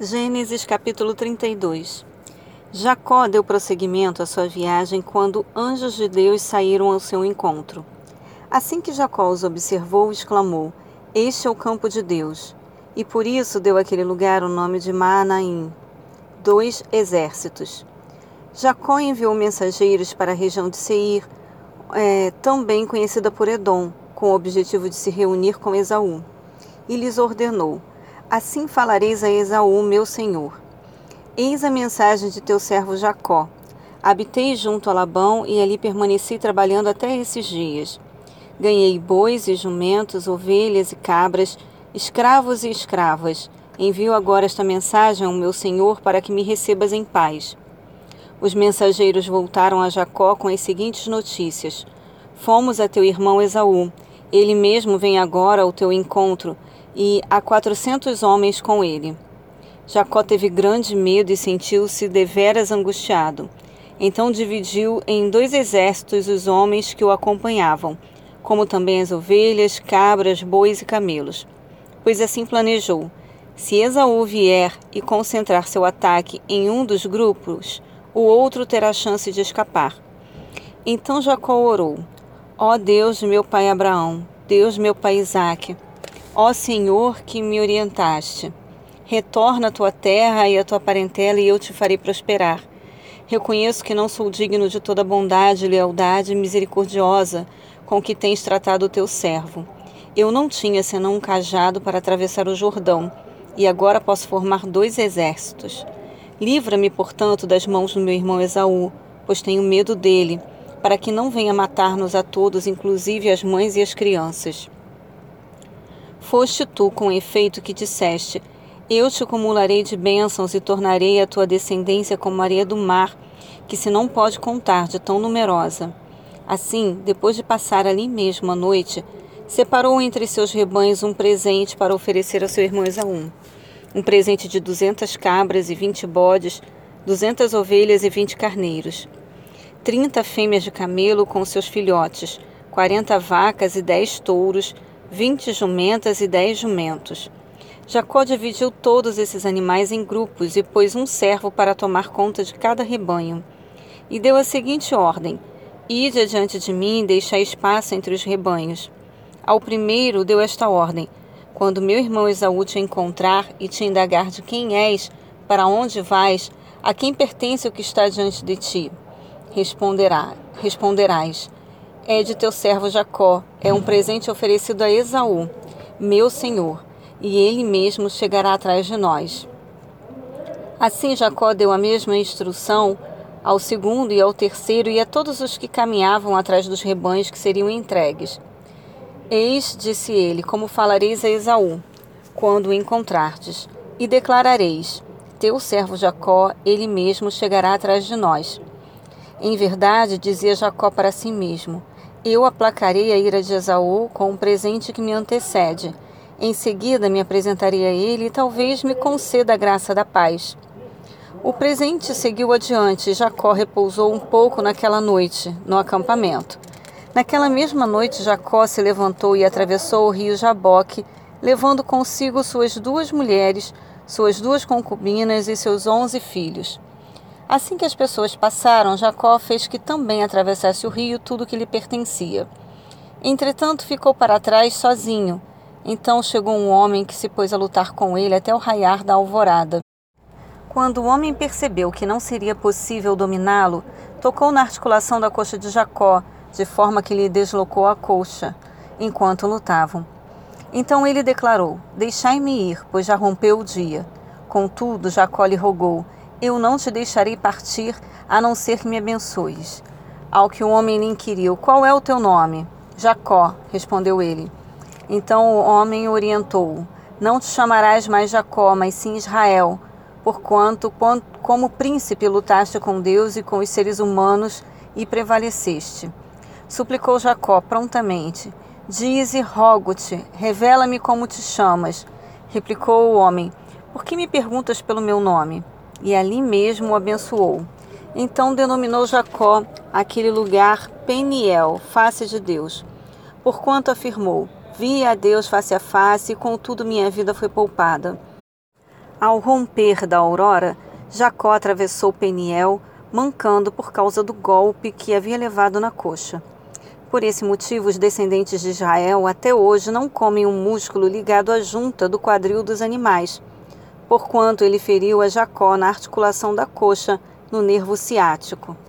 Gênesis capítulo 32 Jacó deu prosseguimento à sua viagem quando anjos de Deus saíram ao seu encontro. Assim que Jacó os observou, exclamou: Este é o campo de Deus. E por isso deu àquele lugar o nome de Maanaim, dois exércitos. Jacó enviou mensageiros para a região de Seir, é, também conhecida por Edom, com o objetivo de se reunir com Esaú. E lhes ordenou: Assim falareis a Esaú, meu senhor. Eis a mensagem de teu servo Jacó. Habitei junto a Labão e ali permaneci trabalhando até esses dias. Ganhei bois e jumentos, ovelhas e cabras, escravos e escravas. Envio agora esta mensagem ao meu senhor para que me recebas em paz. Os mensageiros voltaram a Jacó com as seguintes notícias: Fomos a teu irmão Esaú. Ele mesmo vem agora ao teu encontro e a quatrocentos homens com ele. Jacó teve grande medo e sentiu-se deveras angustiado. Então dividiu em dois exércitos os homens que o acompanhavam, como também as ovelhas, cabras, bois e camelos. Pois assim planejou: se Esaú vier e concentrar seu ataque em um dos grupos, o outro terá chance de escapar. Então Jacó orou: Ó Deus de meu pai Abraão, Deus meu pai Isaque, Ó Senhor, que me orientaste, retorna à tua terra e à tua parentela e eu te farei prosperar. Reconheço que não sou digno de toda bondade, lealdade e misericordiosa com que tens tratado o teu servo. Eu não tinha senão um cajado para atravessar o Jordão, e agora posso formar dois exércitos. Livra-me, portanto, das mãos do meu irmão Esaú, pois tenho medo dele, para que não venha matar-nos a todos, inclusive as mães e as crianças. Foste tu, com efeito, que disseste: Eu te acumularei de bênçãos e tornarei a tua descendência como a areia do mar, que se não pode contar de tão numerosa. Assim, depois de passar ali mesmo a noite, separou entre seus rebanhos um presente para oferecer ao seu irmão Esaú. Um presente de duzentas cabras e vinte bodes, duzentas ovelhas e vinte carneiros. Trinta fêmeas de camelo com seus filhotes, quarenta vacas e dez touros, vinte jumentas e dez jumentos. Jacó dividiu todos esses animais em grupos e pôs um servo para tomar conta de cada rebanho. E deu a seguinte ordem: Ide adiante de mim e deixai espaço entre os rebanhos. Ao primeiro deu esta ordem: Quando meu irmão Esaú te encontrar e te indagar de quem és, para onde vais, a quem pertence o que está diante de ti, responderá, responderás: é de teu servo Jacó, é um presente oferecido a Esaú, meu senhor, e ele mesmo chegará atrás de nós. Assim Jacó deu a mesma instrução ao segundo e ao terceiro e a todos os que caminhavam atrás dos rebanhos que seriam entregues. Eis, disse ele, como falareis a Esaú, quando o encontrardes, e declarareis: Teu servo Jacó, ele mesmo chegará atrás de nós. Em verdade, dizia Jacó para si mesmo: eu aplacarei a ira de Esaú com um presente que me antecede. Em seguida me apresentarei a ele e talvez me conceda a graça da paz. O presente seguiu adiante e Jacó repousou um pouco naquela noite, no acampamento. Naquela mesma noite, Jacó se levantou e atravessou o rio Jaboque, levando consigo suas duas mulheres, suas duas concubinas e seus onze filhos. Assim que as pessoas passaram, Jacó fez que também atravessasse o rio tudo que lhe pertencia. Entretanto, ficou para trás sozinho. Então chegou um homem que se pôs a lutar com ele até o raiar da alvorada. Quando o homem percebeu que não seria possível dominá-lo, tocou na articulação da coxa de Jacó, de forma que lhe deslocou a coxa, enquanto lutavam. Então ele declarou: Deixai-me ir, pois já rompeu o dia. Contudo, Jacó lhe rogou: eu não te deixarei partir, a não ser que me abençoes. Ao que o homem lhe inquiriu: Qual é o teu nome? Jacó, respondeu ele. Então o homem orientou-o: Não te chamarás mais Jacó, mas sim Israel, porquanto, como príncipe, lutaste com Deus e com os seres humanos e prevaleceste. Suplicou Jacó prontamente: Dize, rogo-te, revela-me como te chamas. Replicou o homem: Por que me perguntas pelo meu nome? E ali mesmo o abençoou. Então denominou Jacó aquele lugar Peniel, face de Deus, porquanto afirmou: Vi a Deus face a face, e contudo minha vida foi poupada. Ao romper da aurora, Jacó atravessou Peniel, mancando por causa do golpe que havia levado na coxa. Por esse motivo, os descendentes de Israel até hoje não comem um músculo ligado à junta do quadril dos animais, porquanto ele feriu a Jacó na articulação da coxa, no nervo ciático.